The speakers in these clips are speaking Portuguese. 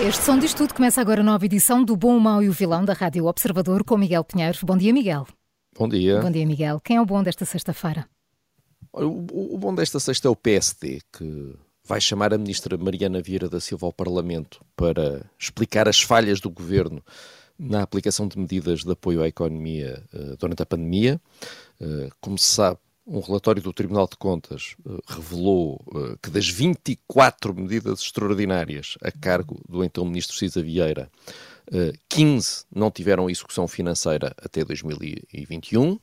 Este som diz tudo começa agora a nova edição do Bom, o Mau e o Vilão da Rádio Observador com Miguel Pinheiro. Bom dia, Miguel. Bom dia. Bom dia, Miguel. Quem é o bom desta sexta-feira? O, o bom desta sexta é o PSD, que vai chamar a ministra Mariana Vieira da Silva ao Parlamento para explicar as falhas do governo na aplicação de medidas de apoio à economia uh, durante a pandemia. Uh, como se sabe, um relatório do Tribunal de Contas uh, revelou uh, que das 24 medidas extraordinárias a cargo do então Ministro Cisa Vieira, uh, 15 não tiveram execução financeira até 2021,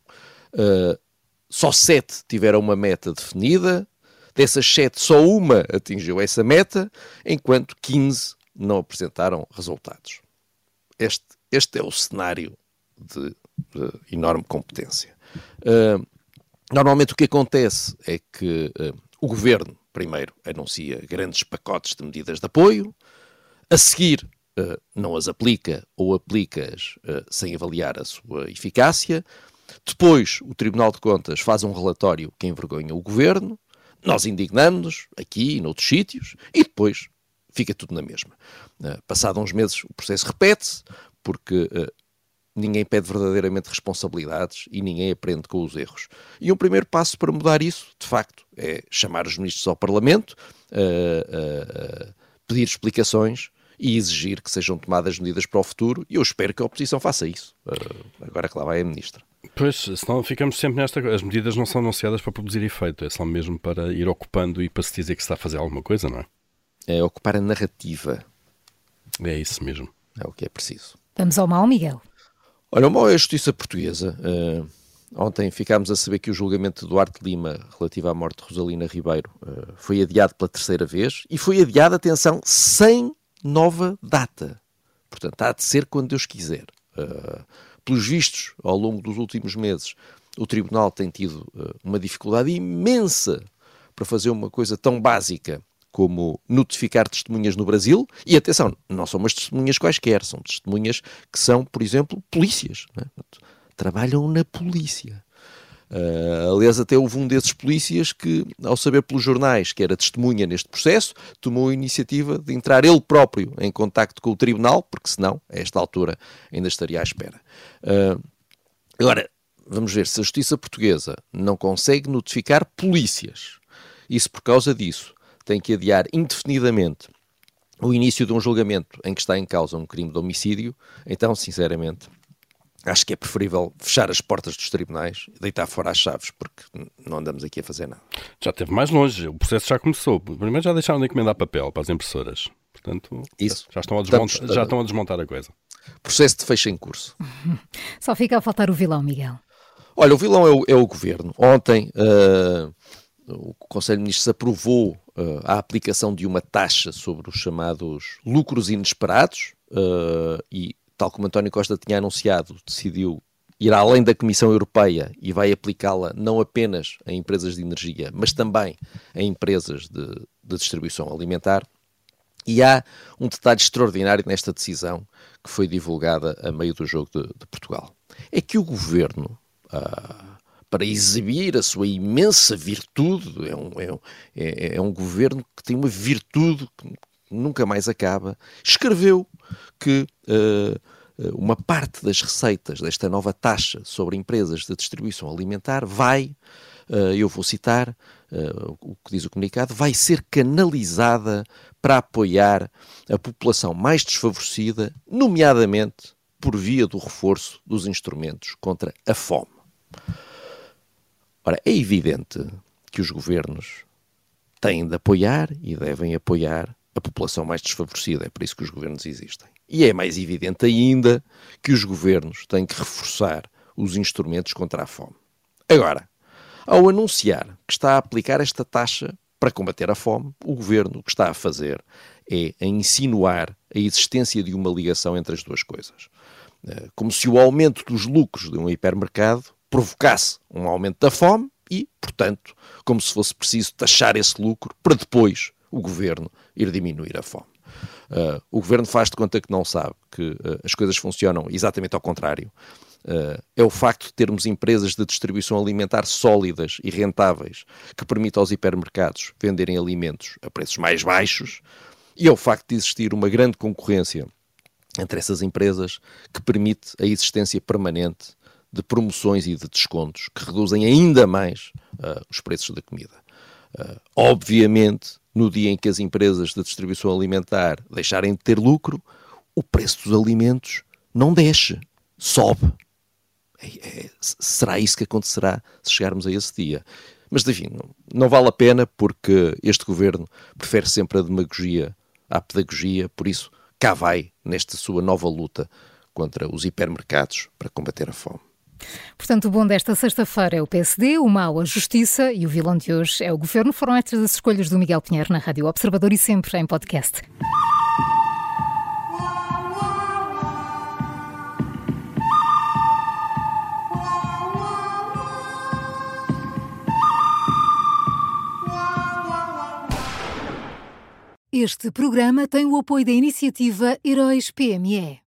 só 7 tiveram uma meta definida, dessas 7 só uma atingiu essa meta, enquanto 15 não apresentaram resultados. Este, este é o cenário de, de enorme competência. Uh, Normalmente o que acontece é que uh, o governo, primeiro, anuncia grandes pacotes de medidas de apoio, a seguir uh, não as aplica ou aplica-as uh, sem avaliar a sua eficácia, depois o Tribunal de Contas faz um relatório que envergonha o governo, nós indignamos-nos aqui e noutros sítios e depois fica tudo na mesma. Uh, passado uns meses o processo repete-se, porque ninguém pede verdadeiramente responsabilidades e ninguém aprende com os erros. E um primeiro passo para mudar isso, de facto, é chamar os ministros ao Parlamento, uh, uh, pedir explicações e exigir que sejam tomadas medidas para o futuro. E eu espero que a oposição faça isso. Uh, agora que lá vai a ministra. Pois, senão ficamos sempre nesta. As medidas não são anunciadas para produzir efeito, é só mesmo para ir ocupando e para se dizer que se está a fazer alguma coisa, não é? É ocupar a narrativa. É isso mesmo. É o que é preciso. Vamos ao mal, Miguel. Olha, uma é a justiça portuguesa. Uh, ontem ficámos a saber que o julgamento de Duarte Lima relativo à morte de Rosalina Ribeiro uh, foi adiado pela terceira vez e foi adiado, atenção, sem nova data. Portanto, há de ser quando Deus quiser. Uh, pelos vistos, ao longo dos últimos meses, o Tribunal tem tido uma dificuldade imensa para fazer uma coisa tão básica como notificar testemunhas no Brasil, e atenção, não são umas testemunhas quaisquer, são testemunhas que são, por exemplo, polícias. É? Trabalham na polícia. Uh, aliás, até houve um desses polícias que, ao saber pelos jornais que era testemunha neste processo, tomou a iniciativa de entrar ele próprio em contacto com o tribunal, porque senão, a esta altura, ainda estaria à espera. Uh, agora, vamos ver, se a justiça portuguesa não consegue notificar polícias, isso por causa disso, tem que adiar indefinidamente o início de um julgamento em que está em causa um crime de homicídio, então, sinceramente, acho que é preferível fechar as portas dos tribunais e deitar fora as chaves, porque não andamos aqui a fazer nada. Já esteve mais longe, o processo já começou. Primeiro já deixaram de encomendar papel para as impressoras. Portanto, Isso. Já, estão a desmontar, Estamos, já estão a desmontar a coisa. Processo de fecho em curso. Só fica a faltar o vilão, Miguel. Olha, o vilão é o, é o governo. Ontem uh, o Conselho de Ministros aprovou uh, a aplicação de uma taxa sobre os chamados lucros inesperados uh, e, tal como António Costa tinha anunciado, decidiu ir além da Comissão Europeia e vai aplicá-la não apenas em empresas de energia, mas também em empresas de, de distribuição alimentar. E há um detalhe extraordinário nesta decisão que foi divulgada a meio do jogo de, de Portugal. É que o governo. Uh, para exibir a sua imensa virtude. É um, é, um, é, é um governo que tem uma virtude que nunca mais acaba. Escreveu que uh, uma parte das receitas desta nova taxa sobre empresas de distribuição alimentar vai, uh, eu vou citar o que diz o comunicado, vai ser canalizada para apoiar a população mais desfavorecida, nomeadamente por via do reforço dos instrumentos contra a fome. Ora, é evidente que os governos têm de apoiar e devem apoiar a população mais desfavorecida. É por isso que os governos existem. E é mais evidente ainda que os governos têm que reforçar os instrumentos contra a fome. Agora, ao anunciar que está a aplicar esta taxa para combater a fome, o governo o que está a fazer é a insinuar a existência de uma ligação entre as duas coisas. Eh, como se o aumento dos lucros de um hipermercado provocasse um aumento da fome e, portanto, como se fosse preciso taxar esse lucro para depois o governo ir diminuir a fome. Uh, o governo faz de conta que não sabe que uh, as coisas funcionam exatamente ao contrário. Uh, é o facto de termos empresas de distribuição alimentar sólidas e rentáveis que permitam aos hipermercados venderem alimentos a preços mais baixos e é o facto de existir uma grande concorrência entre essas empresas que permite a existência permanente de promoções e de descontos que reduzem ainda mais os preços da comida. obviamente, no dia em que as empresas de distribuição alimentar deixarem de ter lucro, o preço dos alimentos não desce, sobe. É, é, será isso que acontecerá se chegarmos a esse dia? Mas, enfim, não, não vale a pena porque este governo prefere sempre a demagogia à pedagogia, por isso cá vai nesta sua nova luta contra os hipermercados para combater a fome. Portanto, o bom desta sexta-feira é o PSD, o mau a Justiça e o vilão de hoje é o Governo. Foram estas as escolhas do Miguel Pinheiro na Rádio Observador e sempre em podcast. Este programa tem o apoio da iniciativa Heróis PME.